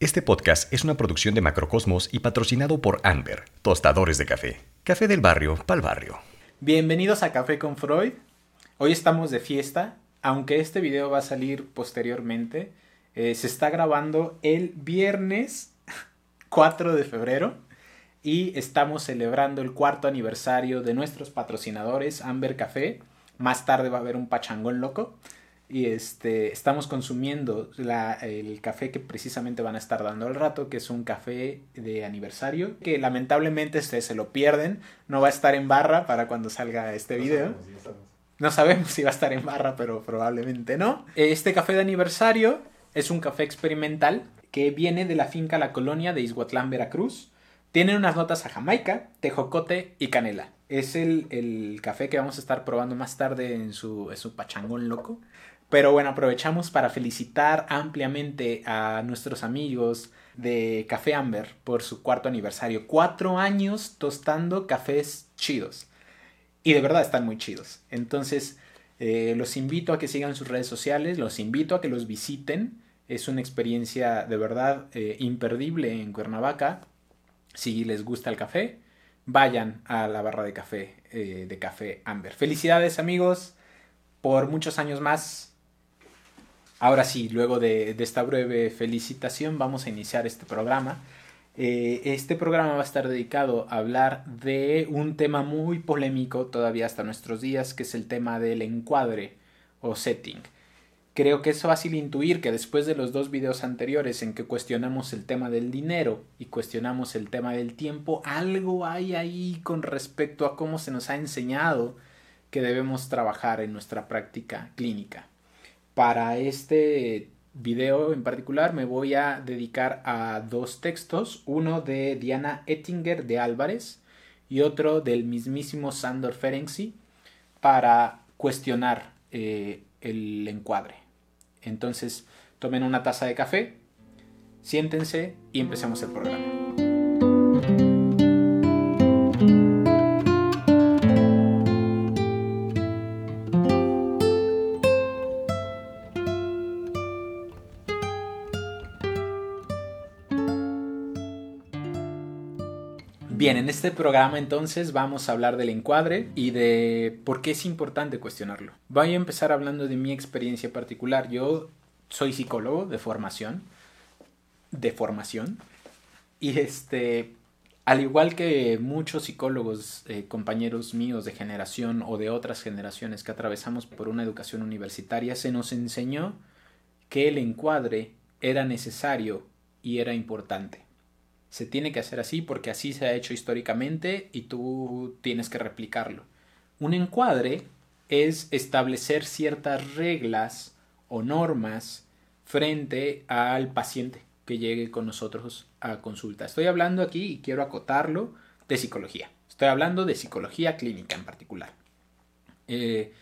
Este podcast es una producción de Macrocosmos y patrocinado por Amber, tostadores de café. Café del barrio pa'l barrio. Bienvenidos a Café con Freud. Hoy estamos de fiesta, aunque este video va a salir posteriormente. Eh, se está grabando el viernes 4 de febrero y estamos celebrando el cuarto aniversario de nuestros patrocinadores Amber Café. Más tarde va a haber un pachangón loco y este, estamos consumiendo el café que precisamente van a estar dando al rato, que es un café de aniversario, que lamentablemente se lo pierden, no va a estar en barra para cuando salga este video. no sabemos si va a estar en barra, pero probablemente no. Este café de aniversario es un café experimental que viene de la finca La Colonia de Izhuatlán, Veracruz. Tiene unas notas a Jamaica, tejocote y canela. Es el, el, café que vamos a estar probando más tarde en su, en su pachangón loco. Pero bueno, aprovechamos para felicitar ampliamente a nuestros amigos de Café Amber por su cuarto aniversario. Cuatro años tostando cafés chidos. Y de verdad están muy chidos. Entonces, eh, los invito a que sigan sus redes sociales, los invito a que los visiten. Es una experiencia de verdad eh, imperdible en Cuernavaca. Si les gusta el café, vayan a la barra de café eh, de Café Amber. Felicidades amigos por muchos años más Ahora sí, luego de, esta breve felicitación, vamos a iniciar este programa. Eh, este programa va a estar dedicado a hablar de un tema muy polémico todavía hasta nuestros días, que es el tema del encuadre o setting. Creo que es fácil intuir que después de los dos videos anteriores en que cuestionamos el tema del dinero y cuestionamos el tema del tiempo, algo hay ahí con respecto a cómo se nos ha enseñado que debemos trabajar en nuestra práctica clínica. Para este video en particular me voy a dedicar a dos textos, uno de Diana Ettinger de Álvarez y otro del mismísimo Sandor Ferenczi para cuestionar eh, el encuadre. Entonces, tomen una taza de café, siéntense y empecemos el programa. Bien, en este programa entonces vamos a hablar del encuadre y de por qué es importante cuestionarlo. Voy a empezar hablando de mi experiencia particular. Yo soy psicólogo de formación, de formación, y este, al igual que muchos psicólogos, eh, compañeros míos de generación o de otras generaciones que atravesamos por una educación universitaria, se nos enseñó que el encuadre era necesario y era importante se tiene que hacer así porque así se ha hecho históricamente y tú tienes que replicarlo. Un encuadre es establecer ciertas reglas o normas frente al paciente que llegue con nosotros a consulta. Estoy hablando aquí y quiero acotarlo de psicología. Estoy hablando de psicología clínica en particular. Eh,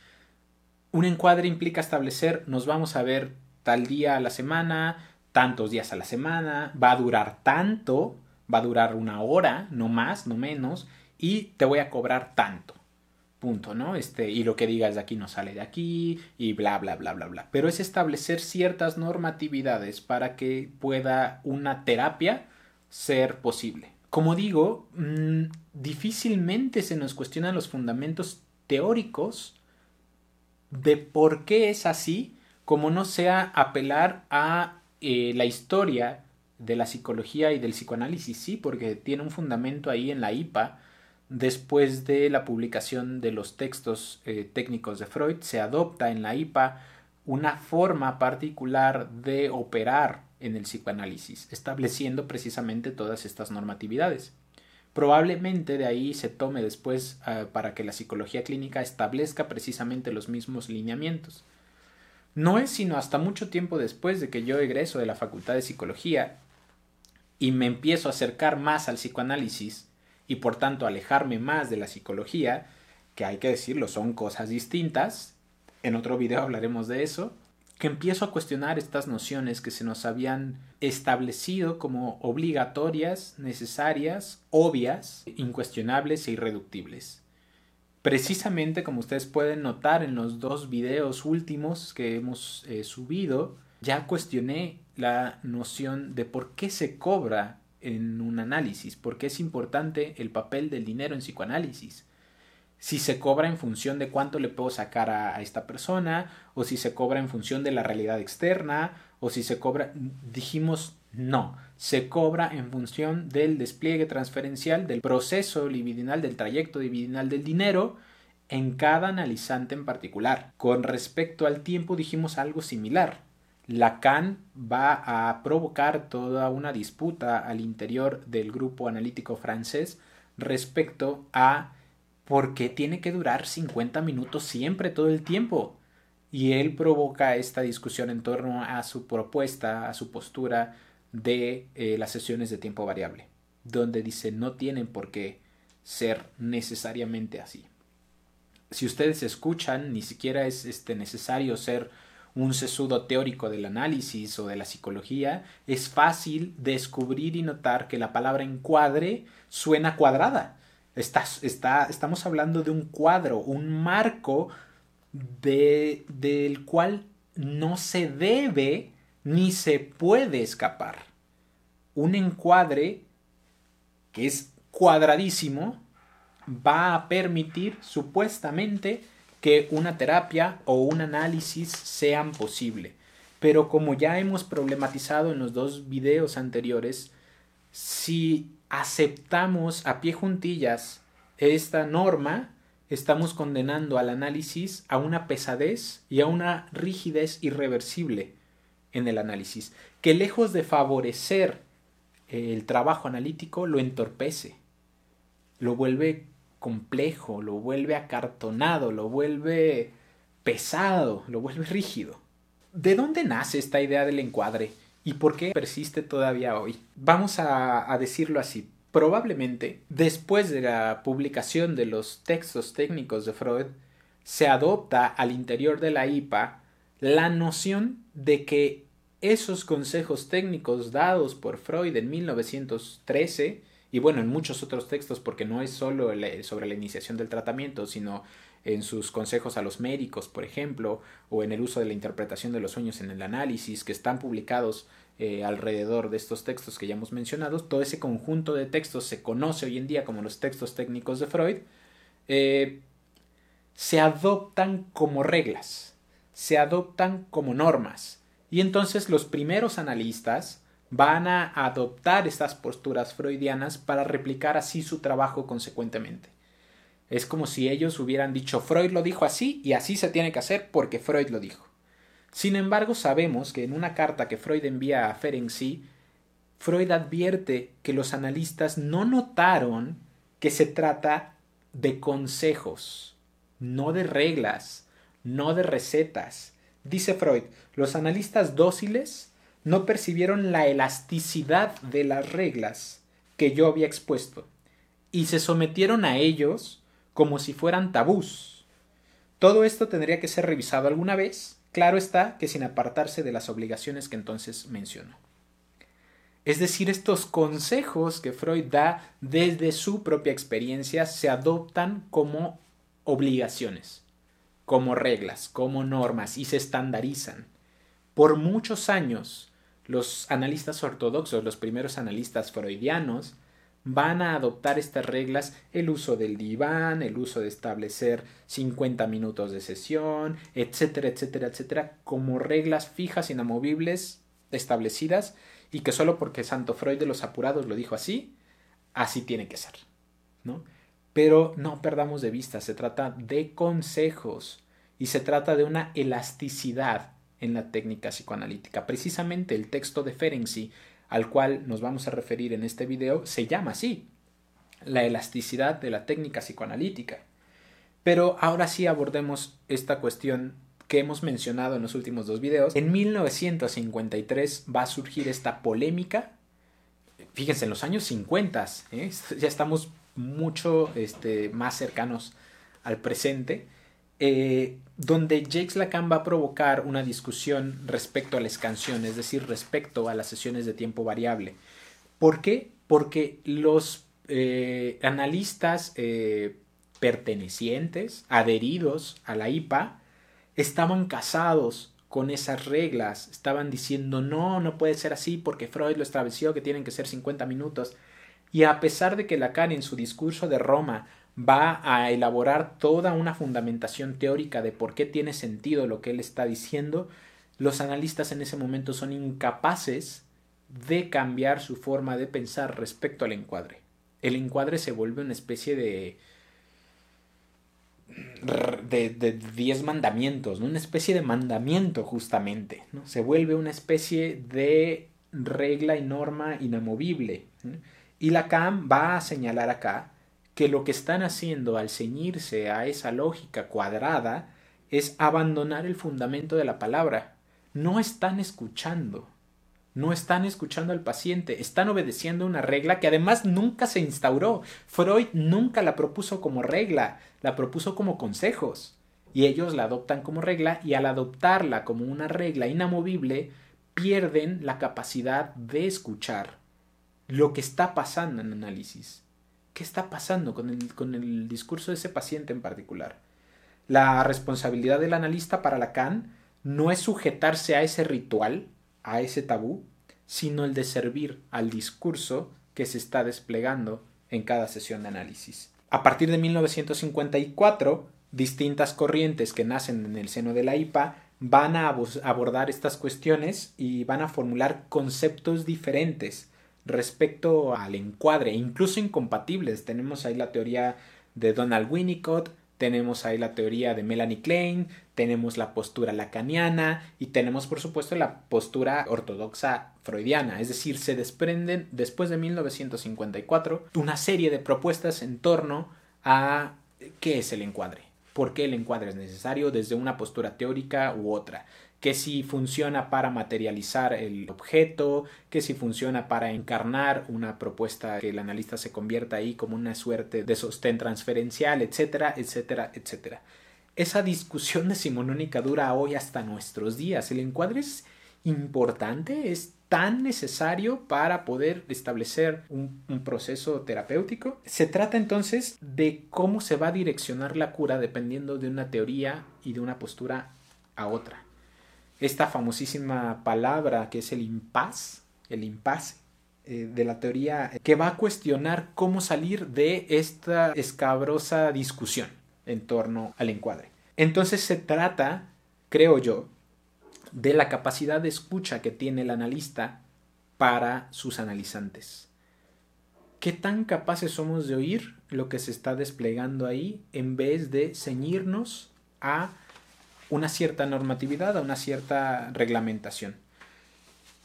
un encuadre implica establecer, nos vamos a ver tal día a la semana, tantos días a la semana, va a durar tanto, va a durar una hora, no más, no menos, y te voy a cobrar tanto. Punto, ¿no? Este, y lo que digas de aquí no sale de aquí, y bla, bla, bla, bla, bla. Pero es establecer ciertas normatividades para que pueda una terapia ser posible. Como digo, mm, difícilmente se nos cuestionan los fundamentos teóricos de por qué es así, como no sea apelar a eh, la historia de la psicología y del psicoanálisis, sí, porque tiene un fundamento ahí en la IPA. Después de la publicación de los textos eh, técnicos de Freud, se adopta en la IPA una forma particular de operar en el psicoanálisis, estableciendo precisamente todas estas normatividades. Probablemente de ahí se tome después eh, para que la psicología clínica establezca precisamente los mismos lineamientos. No es sino hasta mucho tiempo después de que yo egreso de la Facultad de Psicología y me empiezo a acercar más al psicoanálisis y por tanto alejarme más de la psicología, que hay que decirlo, son cosas distintas, en otro video hablaremos de eso, que empiezo a cuestionar estas nociones que se nos habían establecido como obligatorias, necesarias, obvias, incuestionables e irreductibles. Precisamente como ustedes pueden notar en los dos videos últimos que hemos eh, subido, ya cuestioné la noción de por qué se cobra en un análisis, por qué es importante el papel del dinero en psicoanálisis. Si se cobra en función de cuánto le puedo sacar a, esta persona, o si se cobra en función de la realidad externa, o si se cobra, dijimos no, se cobra en función del despliegue transferencial, del proceso libidinal, del trayecto libidinal del dinero en cada analizante en particular. Con respecto al tiempo dijimos algo similar. Lacan va a provocar toda una disputa al interior del grupo analítico francés respecto a por qué tiene que durar 50 minutos siempre todo el tiempo. Y él provoca esta discusión en torno a su propuesta, a su postura de eh, las sesiones de tiempo variable, donde dice no tienen por qué ser necesariamente así. Si ustedes escuchan, ni siquiera es este, necesario ser un sesudo teórico del análisis o de la psicología, es fácil descubrir y notar que la palabra encuadre suena cuadrada. Está, estamos hablando de un cuadro, un marco de, del cual no se debe ni se puede escapar. Un encuadre que es cuadradísimo va a permitir supuestamente que una terapia o un análisis sean posible. Pero como ya hemos problematizado en los dos videos anteriores, si aceptamos a pie juntillas esta norma, estamos condenando al análisis a una pesadez y a una rigidez irreversible en el análisis, que lejos de favorecer el trabajo analítico, lo entorpece, lo vuelve complejo, lo vuelve acartonado, lo vuelve pesado, lo vuelve rígido. ¿De dónde nace esta idea del encuadre y por qué persiste todavía hoy? Vamos a, a decirlo así. Probablemente, después de la publicación de los textos técnicos de Freud, se adopta al interior de la IPA la noción de que esos consejos técnicos dados por Freud en 1913 y bueno, en muchos otros textos, porque no es solo sobre la iniciación del tratamiento, sino en sus consejos a los médicos, por ejemplo, o en el uso de la interpretación de los sueños en el análisis, que están publicados eh, alrededor de estos textos que ya hemos mencionado, todo ese conjunto de textos se conoce hoy en día como los textos técnicos de Freud, eh, se adoptan como reglas, se adoptan como normas. Y entonces los primeros analistas van a adoptar estas posturas freudianas para replicar así su trabajo consecuentemente. Es como si ellos hubieran dicho Freud lo dijo así y así se tiene que hacer porque Freud lo dijo. Sin embargo, sabemos que en una carta que Freud envía a Ferenczi, Freud advierte que los analistas no notaron que se trata de consejos, no de reglas, no de recetas. Dice Freud, los analistas dóciles no percibieron la elasticidad de las reglas que yo había expuesto y se sometieron a ellos como si fueran tabús. Todo esto tendría que ser revisado alguna vez, claro está que sin apartarse de las obligaciones que entonces mencionó. Es decir, estos consejos que Freud da desde su propia experiencia se adoptan como obligaciones, como reglas, como normas y se estandarizan. Por muchos años, los analistas ortodoxos, los primeros analistas freudianos, van a adoptar estas reglas, el uso del diván, el uso de establecer 50 minutos de sesión, etcétera, etcétera, etcétera, como reglas fijas, inamovibles, establecidas, y que solo porque Santo Freud de los apurados lo dijo así, así tiene que ser, ¿no? Pero no perdamos de vista, se trata de consejos y se trata de una elasticidad en la técnica psicoanalítica. Precisamente el texto de Ferenczi, al cual nos vamos a referir en este video, se llama así, la elasticidad de la técnica psicoanalítica. Pero ahora sí abordemos esta cuestión que hemos mencionado en los últimos dos videos. En 1953 va a surgir esta polémica. Fíjense, en los años 50, ¿eh? ya estamos mucho este, más cercanos al presente eh, donde Jacques Lacan va a provocar una discusión respecto a las canciones, es decir, respecto a las sesiones de tiempo variable. ¿Por qué? Porque los eh, analistas eh, pertenecientes, adheridos a la IPA, estaban casados con esas reglas, estaban diciendo no, no puede ser así porque Freud lo estableció que tienen que ser 50 minutos. Y a pesar de que Lacan en su discurso de Roma va a elaborar toda una fundamentación teórica de por qué tiene sentido lo que él está diciendo, los analistas en ese momento son incapaces de cambiar su forma de pensar respecto al encuadre. El encuadre se vuelve una especie de de, diez mandamientos, ¿no? una especie de mandamiento justamente, ¿no? se vuelve una especie de regla y norma inamovible. Y Lacan va a señalar acá que lo que están haciendo al ceñirse a esa lógica cuadrada es abandonar el fundamento de la palabra. No están escuchando, no están escuchando al paciente, están obedeciendo una regla que además nunca se instauró. Freud nunca la propuso como regla, la propuso como consejos. Y ellos la adoptan como regla y al adoptarla como una regla inamovible, pierden la capacidad de escuchar lo que está pasando en análisis. ¿Qué está pasando con el, con el discurso de ese paciente en particular? La responsabilidad del analista para Lacan no es sujetarse a ese ritual, a ese tabú, sino el de servir al discurso que se está desplegando en cada sesión de análisis. A partir de 1954, distintas corrientes que nacen en el seno de la IPA van a abordar estas cuestiones y van a formular conceptos diferentes respecto al encuadre, incluso incompatibles. Tenemos ahí la teoría de Donald Winnicott, tenemos ahí la teoría de Melanie Klein, tenemos la postura lacaniana y tenemos por supuesto la postura ortodoxa freudiana, es decir, se desprenden después de 1954 una serie de propuestas en torno a qué es el encuadre, por qué el encuadre es necesario desde una postura teórica u otra que si funciona para materializar el objeto, que si funciona para encarnar una propuesta que el analista se convierta ahí como una suerte de sostén transferencial, etcétera, etcétera, etcétera. Esa discusión decimonónica dura hoy hasta nuestros días. El encuadre es importante, es tan necesario para poder establecer un, un, proceso terapéutico. Se trata entonces de cómo se va a direccionar la cura dependiendo de una teoría y de una postura a otra esta famosísima palabra que es el impas, el impasse eh, de la teoría que va a cuestionar cómo salir de esta escabrosa discusión en torno al encuadre. Entonces se trata, creo yo, de la capacidad de escucha que tiene el analista para sus analizantes. ¿Qué tan capaces somos de oír lo que se está desplegando ahí en vez de ceñirnos a una cierta normatividad, a una cierta reglamentación.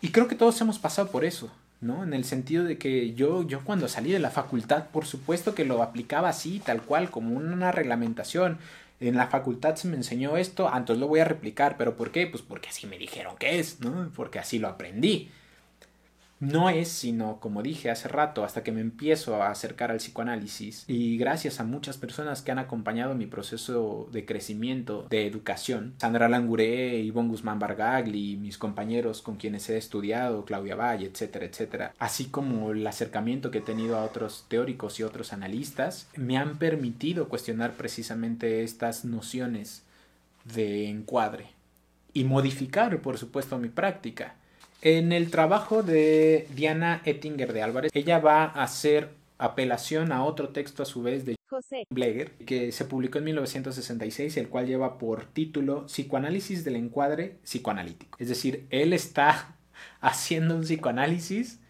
Y creo que todos hemos pasado por eso, ¿no? En el sentido de que yo, yo cuando salí de la facultad, por supuesto que lo aplicaba así, tal cual, como una reglamentación. En la facultad se me enseñó esto, ah, entonces lo voy a replicar, pero ¿por qué? Pues porque así me dijeron que es, ¿no? Porque así lo aprendí no es sino, como dije hace rato, hasta que me empiezo a acercar al psicoanálisis y gracias a muchas personas que han acompañado mi proceso de crecimiento, de educación, Sandra Languré, Ivonne Guzmán Bargagli, mis compañeros con quienes he estudiado, Claudia Valle, etcétera, etcétera, así como el acercamiento que he tenido a otros teóricos y otros analistas, me han permitido cuestionar precisamente estas nociones de encuadre y modificar, por supuesto, mi práctica. En el trabajo de Diana Ettinger de Álvarez, ella va a hacer apelación a otro texto a su vez de José Bleger, que se publicó en 1966, el cual lleva por título Psicoanálisis del encuadre psicoanalítico. Es decir, él está haciendo un psicoanálisis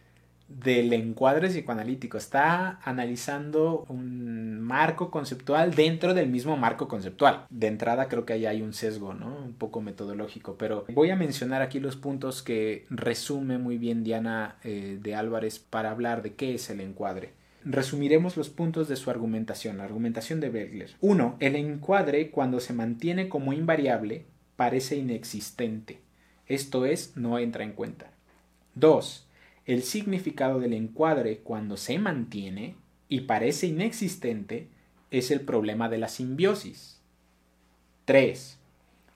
del encuadre psicoanalítico. Está analizando un marco conceptual dentro del mismo marco conceptual. De entrada creo que ahí hay un sesgo, ¿no? Un poco metodológico, pero voy a mencionar aquí los puntos que resume muy bien Diana eh, de Álvarez para hablar de qué es el encuadre. Resumiremos los puntos de su argumentación, la argumentación de Bergler. 1. El encuadre, cuando se mantiene como invariable, parece inexistente. Esto es, no entra en cuenta. 2. El significado del encuadre cuando se mantiene y parece inexistente es el problema de la simbiosis. 3.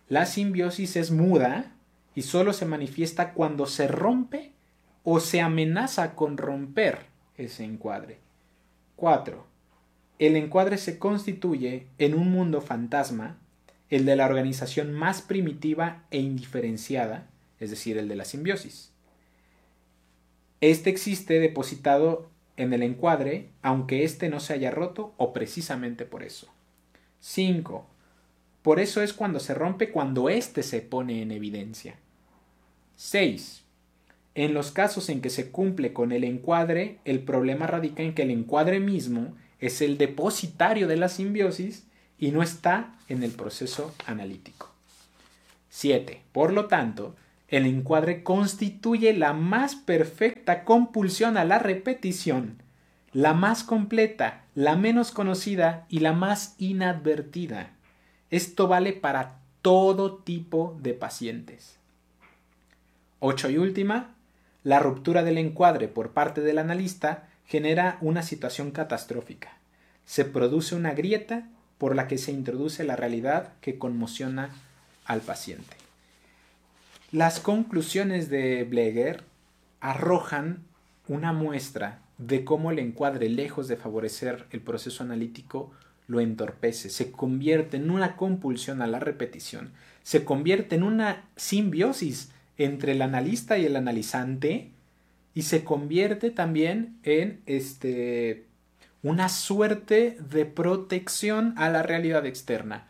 La simbiosis es muda y solo se manifiesta cuando se rompe o se amenaza con romper ese encuadre. 4. El encuadre se constituye en un mundo fantasma el de la organización más primitiva e indiferenciada, es decir, el de la simbiosis. Este existe depositado en el encuadre, aunque éste no se haya roto o precisamente por eso. 5. Por eso es cuando se rompe cuando éste se pone en evidencia. 6. En los casos en que se cumple con el encuadre, el problema radica en que el encuadre mismo es el depositario de la simbiosis y no está en el proceso analítico. 7. Por lo tanto, el encuadre constituye la más perfecta compulsión a la repetición, la más completa, la menos conocida y la más inadvertida. Esto vale para todo tipo de pacientes. 8 y última, la ruptura del encuadre por parte del analista genera una situación catastrófica. Se produce una grieta por la que se introduce la realidad que conmociona al paciente. Las conclusiones de Bleger arrojan una muestra de cómo el encuadre, lejos de favorecer el proceso analítico, lo entorpece, se convierte en una compulsión a la repetición, se convierte en una simbiosis entre el analista y el analizante. Y se convierte también en este una suerte de protección a la realidad externa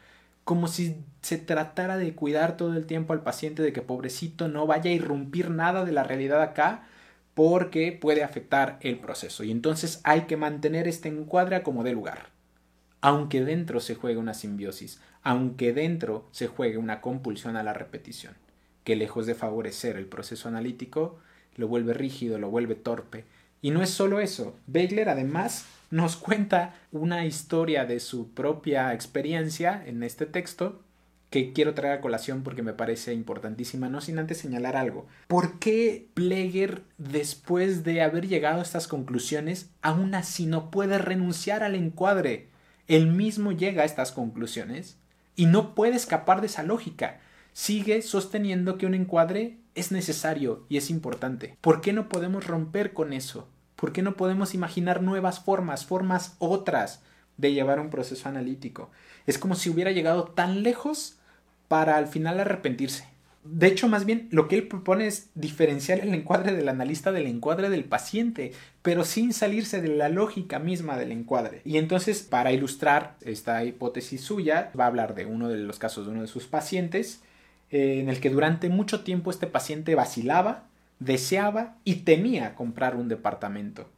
como si se tratara de cuidar todo el tiempo al paciente de que pobrecito no vaya a irrumpir nada de la realidad acá porque puede afectar el proceso. Y entonces hay que mantener este encuadre como de lugar. Aunque dentro se juegue una simbiosis, aunque dentro se juegue una compulsión a la repetición, que lejos de favorecer el proceso analítico, lo vuelve rígido, lo vuelve torpe. Y no es solo eso, Begler además nos cuenta una historia de su propia experiencia en este texto que quiero traer a colación porque me parece importantísima, no sin antes señalar algo. ¿Por qué Pleger, después de haber llegado a estas conclusiones, aún así no puede renunciar al encuadre? Él mismo llega a estas conclusiones y no puede escapar de esa lógica. Sigue sosteniendo que un encuadre es necesario y es importante. ¿Por qué no podemos romper con eso? ¿Por qué no podemos imaginar nuevas formas, formas otras de llevar un proceso analítico? Es como si hubiera llegado tan lejos para al final arrepentirse. De hecho, más bien, lo que él propone es diferenciar el encuadre del analista del encuadre del paciente, pero sin salirse de la lógica misma del encuadre. Y entonces, para ilustrar esta hipótesis suya, va a hablar de uno de los casos de uno de sus pacientes, eh, en el que durante mucho tiempo este paciente vacilaba deseaba y temía comprar un departamento.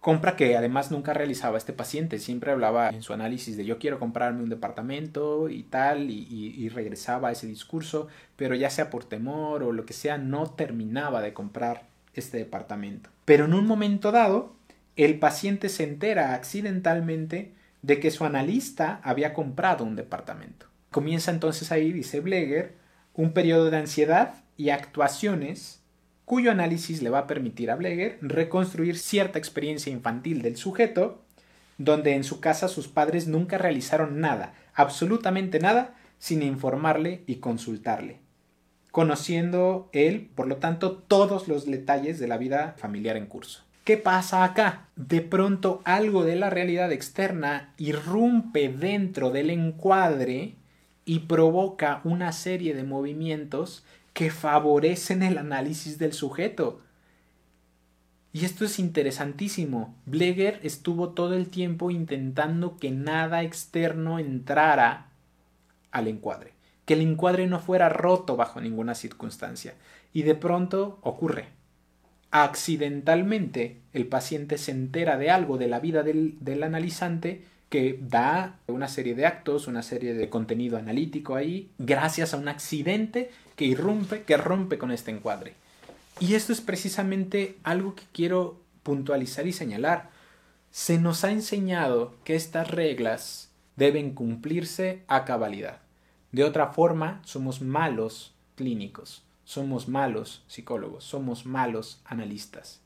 Compra que además nunca realizaba este paciente, siempre hablaba en su análisis de yo quiero comprarme un departamento y tal, y, regresaba a ese discurso, pero ya sea por temor o lo que sea, no terminaba de comprar este departamento. Pero en un momento dado, el paciente se entera accidentalmente de que su analista había comprado un departamento. Comienza entonces ahí, dice Bleger, un periodo de ansiedad y actuaciones cuyo análisis le va a permitir a Bleger reconstruir cierta experiencia infantil del sujeto, donde en su casa sus padres nunca realizaron nada, absolutamente nada, sin informarle y consultarle, conociendo él, por lo tanto, todos los detalles de la vida familiar en curso. ¿Qué pasa acá? De pronto algo de la realidad externa irrumpe dentro del encuadre y provoca una serie de movimientos que favorecen el análisis del sujeto. Y esto es interesantísimo. Bleger estuvo todo el tiempo intentando que nada externo entrara al encuadre, que el encuadre no fuera roto bajo ninguna circunstancia. Y de pronto ocurre. Accidentalmente el paciente se entera de algo de la vida del, del analizante que da una serie de actos, una serie de contenido analítico ahí, gracias a un accidente que irrumpe, que rompe con este encuadre. Y esto es precisamente algo que quiero puntualizar y señalar. Se nos ha enseñado que estas reglas deben cumplirse a cabalidad. De otra forma, somos malos clínicos, somos malos psicólogos, somos malos analistas.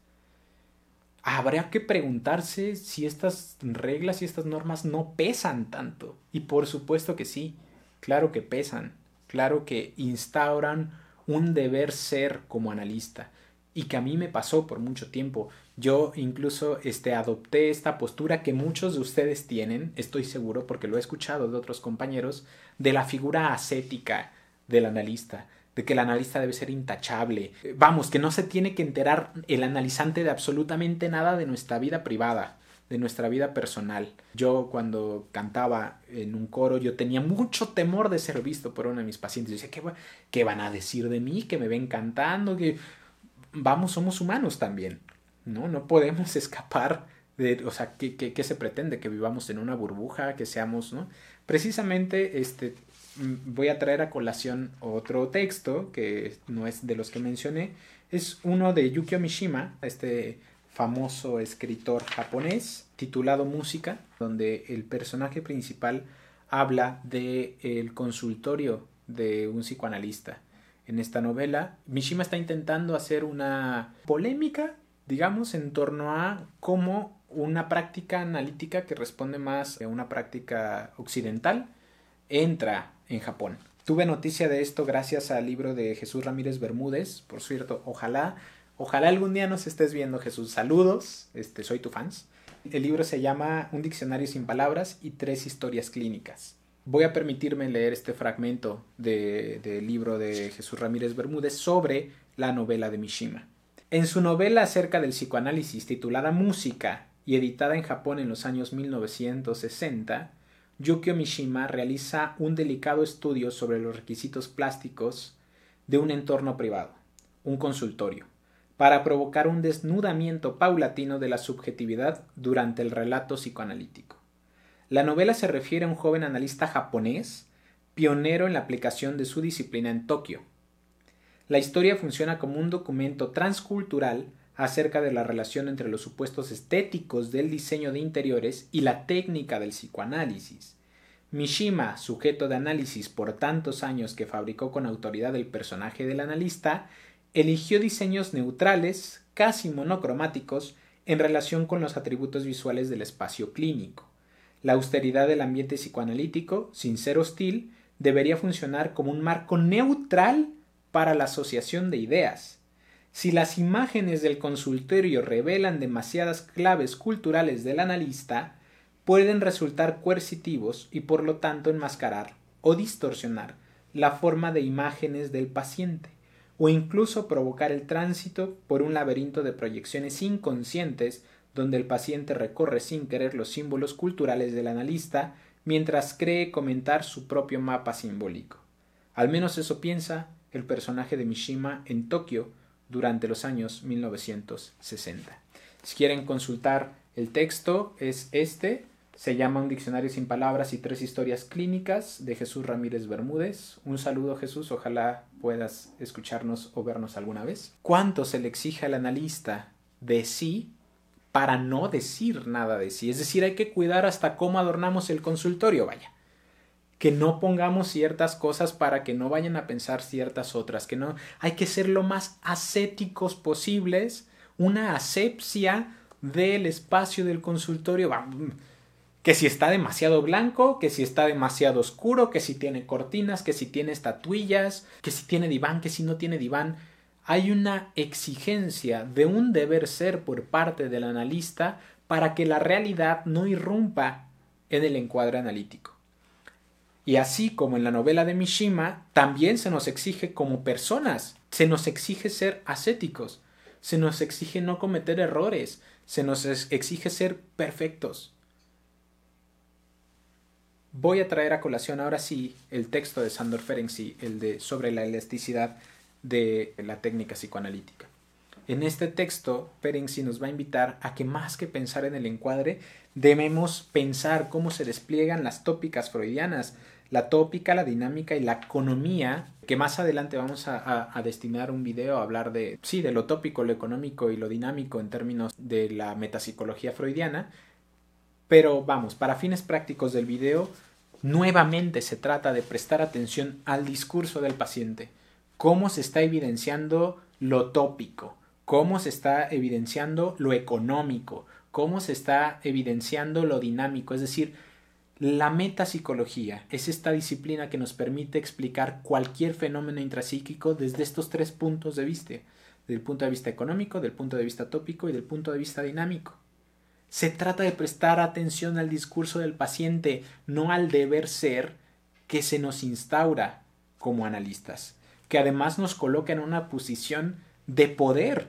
Habrá que preguntarse si estas reglas y estas normas no pesan tanto. Y por supuesto que sí, claro que pesan claro que instauran un deber ser como analista, y que a mí me pasó por mucho tiempo. Yo incluso este, adopté esta postura que muchos de ustedes tienen, estoy seguro porque lo he escuchado de otros compañeros, de la figura ascética del analista, de que el analista debe ser intachable. Vamos, que no se tiene que enterar el analizante de absolutamente nada de nuestra vida privada, de nuestra vida personal. Yo cuando cantaba en un coro, yo tenía mucho temor de ser visto por uno de mis pacientes. Yo ¿qué, ¿qué van a decir de mí? Que me ven cantando, que vamos, somos humanos también, ¿no? No podemos escapar de, o sea, ¿qué, qué, se pretende? Que vivamos en una burbuja, que seamos, ¿no? Precisamente, este, mm, voy a traer a colación otro texto, que no es de los que mencioné, es uno de Yukio Mishima, este famoso escritor japonés, titulado Música, donde el personaje principal habla de consultorio de un psicoanalista en esta novela. Mishima está intentando hacer una polémica, digamos, en torno a cómo una práctica analítica que responde más a una práctica occidental entra en Japón. Tuve noticia de esto gracias al libro de Jesús Ramírez Bermúdez, por cierto, ojalá, ojalá algún día nos estés viendo Jesús, saludos, este, soy tu fans. El libro se llama Un diccionario sin palabras y tres historias clínicas. Voy a permitirme leer este fragmento del libro de Jesús Ramírez Bermúdez sobre la novela de Mishima. En su novela acerca del psicoanálisis titulada Música y editada en Japón en los años 1960, Yukio Mishima realiza un delicado estudio sobre los requisitos plásticos de un entorno privado, un consultorio, para provocar un desnudamiento paulatino de la subjetividad durante el relato psicoanalítico. La novela se refiere a un joven analista japonés, pionero en la aplicación de su disciplina en Tokio. La historia funciona como un documento transcultural acerca de la relación entre los supuestos estéticos del diseño de interiores y la técnica del psicoanálisis. Mishima, sujeto de análisis por tantos años que fabricó con autoridad el personaje del analista, eligió diseños neutrales, casi monocromáticos, en relación con los atributos visuales del espacio clínico. La austeridad del ambiente psicoanalítico, sin ser hostil, debería funcionar como un marco neutral para la asociación de ideas. Si las imágenes del consultorio revelan demasiadas claves culturales del analista, pueden resultar coercitivos y por lo tanto enmascarar o distorsionar la forma de imágenes del paciente, o incluso provocar el tránsito por un laberinto de proyecciones inconscientes donde el paciente recorre sin querer los símbolos culturales del analista mientras cree comentar su propio mapa simbólico. Al menos eso piensa el personaje de Mishima en Tokio durante los años 1960. Si quieren consultar el texto es este, se llama Un diccionario sin palabras y tres historias clínicas de Jesús Ramírez Bermúdez. Un saludo Jesús, ojalá puedas escucharnos o vernos alguna vez. ¿Cuánto se le exige al analista de sí para no decir nada de sí. Es decir, hay que cuidar hasta cómo adornamos el consultorio, vaya. Que no pongamos ciertas cosas para que no vayan a pensar ciertas otras, que no hay que ser lo más ascéticos posibles, una asepsia del espacio del consultorio, que si está demasiado blanco, que si está demasiado oscuro, que si tiene cortinas, que si tiene estatuillas, que si tiene diván, que si no tiene diván hay una exigencia de un deber ser por parte del analista para que la realidad no irrumpa en el encuadre analítico. Y así como en la novela de Mishima, también se nos exige como personas, se nos exige ser ascéticos, se nos exige no cometer errores, se nos exige ser perfectos. Voy a traer a colación ahora sí el texto de Sandor Ferenczi, el de sobre la elasticidad de la técnica psicoanalítica. En este texto, Ferenczi nos va a invitar a que más que pensar en el encuadre, debemos pensar cómo se despliegan las tópicas freudianas, la tópica, la dinámica y la economía, que más adelante vamos a, destinar un video a hablar de, sí, de lo tópico, lo económico y lo dinámico en términos de la metapsicología freudiana, pero vamos, para fines prácticos del video, nuevamente se trata de prestar atención al discurso del paciente cómo se está evidenciando lo tópico, cómo se está evidenciando lo económico, cómo se está evidenciando lo dinámico, es decir, la metapsicología es esta disciplina que nos permite explicar cualquier fenómeno intrapsíquico desde estos tres puntos de vista, del punto de vista económico, del punto de vista tópico y del punto de vista dinámico. Se trata de prestar atención al discurso del paciente, no al deber ser que se nos instaura como analistas, que además nos coloca en una posición de poder.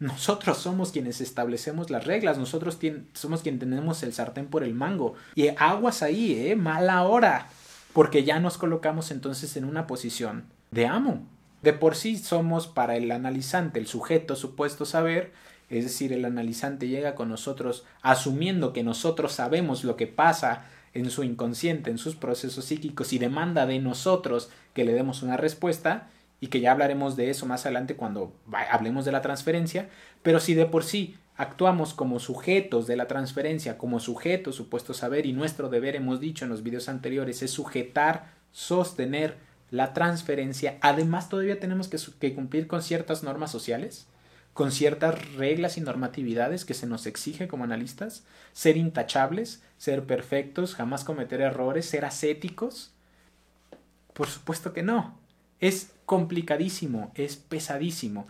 Nosotros somos quienes establecemos las reglas, nosotros somos quienes tenemos el sartén por el mango. Y aguas ahí, ¿eh? Mala hora, porque ya nos colocamos entonces en una posición de amo. De por sí somos para el analizante, el sujeto supuesto saber, es decir, el analizante llega con nosotros asumiendo que nosotros sabemos lo que pasa en su inconsciente, en sus procesos psíquicos y demanda de nosotros que le demos una respuesta y que ya hablaremos de eso más adelante cuando hablemos de la transferencia, pero si de por sí actuamos como sujetos de la transferencia, como sujetos supuesto saber y nuestro deber, hemos dicho en los videos anteriores, es sujetar, sostener la transferencia, además todavía tenemos que, que cumplir con ciertas normas sociales, con ciertas reglas y normatividades que se nos exige como analistas, ser intachables, ser perfectos, jamás cometer errores, ser ascéticos. Por supuesto que no. Es complicadísimo, es pesadísimo.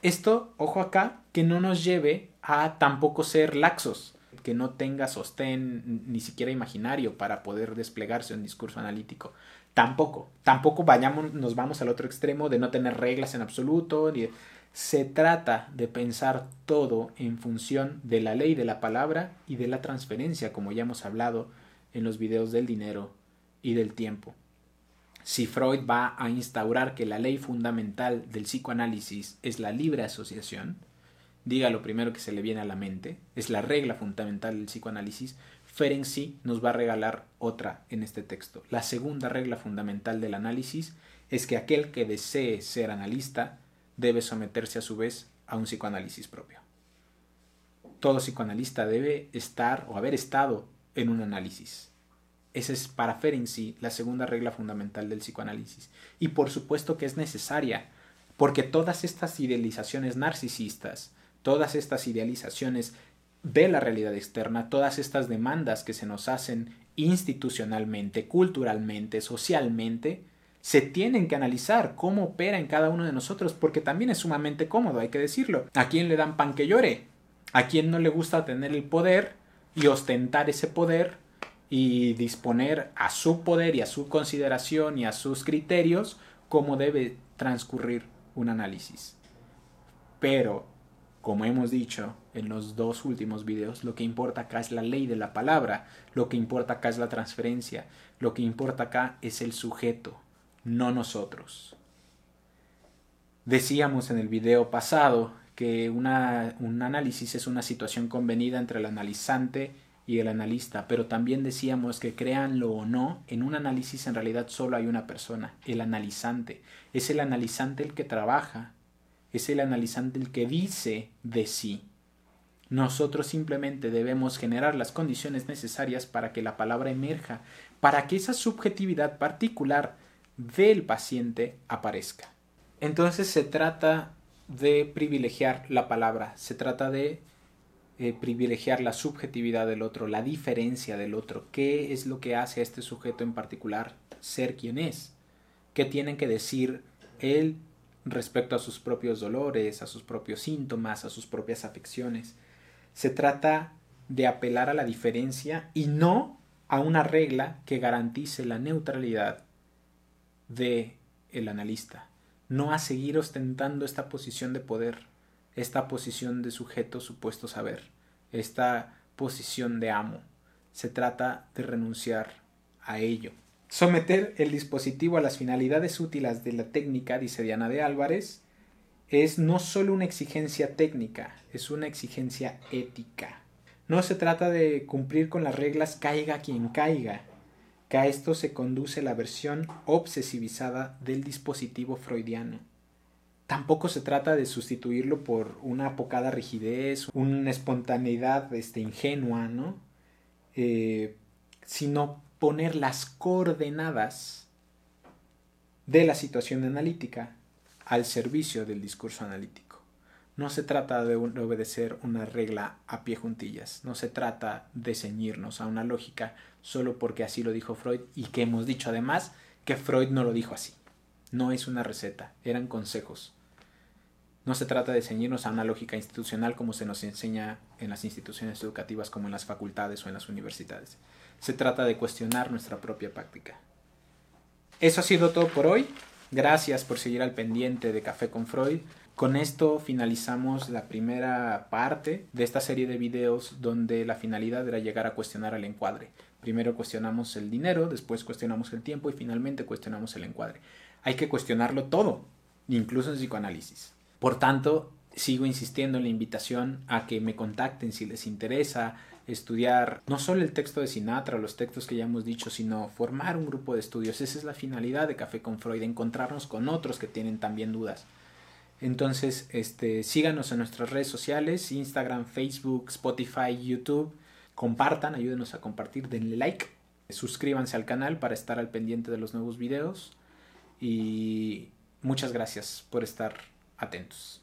Esto, ojo acá, que no nos lleve a tampoco ser laxos, que no tenga sostén ni siquiera imaginario para poder desplegarse un discurso analítico. Tampoco, tampoco vayamos, nos vamos al otro extremo de no tener reglas en absoluto. Se trata de pensar todo en función de la ley de la palabra y de la transferencia, como ya hemos hablado en los videos del dinero y del tiempo si Freud va a instaurar que la ley fundamental del psicoanálisis es la libre asociación, diga lo primero que se le viene a la mente, es la regla fundamental del psicoanálisis, Ferenczi nos va a regalar otra en este texto. La segunda regla fundamental del análisis es que aquel que desee ser analista debe someterse a su vez a un psicoanálisis propio. Todo psicoanalista debe estar o haber estado en un análisis. Esa es para Ferenczi la segunda regla fundamental del psicoanálisis. Y por supuesto que es necesaria, porque todas estas idealizaciones narcisistas, todas estas idealizaciones de la realidad externa, todas estas demandas que se nos hacen institucionalmente, culturalmente, socialmente, se tienen que analizar cómo opera en cada uno de nosotros, porque también es sumamente cómodo, hay que decirlo. ¿A quién le dan pan que llore? ¿A quién no le gusta tener el poder y ostentar ese poder y disponer a su poder y a su consideración y a sus criterios cómo debe transcurrir un análisis. Pero, como hemos dicho en los dos últimos videos, lo que importa acá es la ley de la palabra, lo que importa acá es la transferencia, lo que importa acá es el sujeto, no nosotros. Decíamos en el video pasado que una, un análisis es una situación convenida entre el analizante y el analista, pero también decíamos que créanlo o no, en un análisis en realidad solo hay una persona, el analizante. Es el analizante el que trabaja, es el analizante el que dice de sí. Nosotros simplemente debemos generar las condiciones necesarias para que la palabra emerja, para que esa subjetividad particular del paciente aparezca. Entonces se trata de privilegiar la palabra, se trata de eh, privilegiar la subjetividad del otro, la diferencia del otro, qué es lo que hace a este sujeto en particular ser quien es, qué tienen que decir él respecto a sus propios dolores, a sus propios síntomas, a sus propias afecciones. Se trata de apelar a la diferencia y no a una regla que garantice la neutralidad de el analista, no a seguir ostentando esta posición de poder esta posición de sujeto supuesto saber, esta posición de amo. Se trata de renunciar a ello. Someter el dispositivo a las finalidades útiles de la técnica, dice Diana de Álvarez, es no solo una exigencia técnica, es una exigencia ética. No se trata de cumplir con las reglas caiga quien caiga, que a esto se conduce la versión obsesivizada del dispositivo freudiano tampoco se trata de sustituirlo por una apocada rigidez, una espontaneidad este, ingenua, ¿no? Eh, sino poner las coordenadas de la situación analítica al servicio del discurso analítico. No se trata de, obedecer una regla a pie juntillas, no se trata de ceñirnos a una lógica solo porque así lo dijo Freud y que hemos dicho además que Freud no lo dijo así. No es una receta, eran consejos No se trata de ceñirnos a una lógica institucional como se nos enseña en las instituciones educativas como en las facultades o en las universidades. Se trata de cuestionar nuestra propia práctica. Eso ha sido todo por hoy. Gracias por seguir al pendiente de Café con Freud. Con esto finalizamos la primera parte de esta serie de videos donde la finalidad era llegar a cuestionar el encuadre. Primero cuestionamos el dinero, después cuestionamos el tiempo y finalmente cuestionamos el encuadre. Hay que cuestionarlo todo, incluso en psicoanálisis. Por tanto, sigo insistiendo en la invitación a que me contacten si les interesa estudiar no solo el texto de Sinatra, los textos que ya hemos dicho, sino formar un grupo de estudios. Esa es la finalidad de Café con Freud, encontrarnos con otros que tienen también dudas. Entonces, este, síganos en nuestras redes sociales, Instagram, Facebook, Spotify, YouTube. Compartan, ayúdenos a compartir, denle like, suscríbanse al canal para estar al pendiente de los nuevos videos y muchas gracias por estar atentos.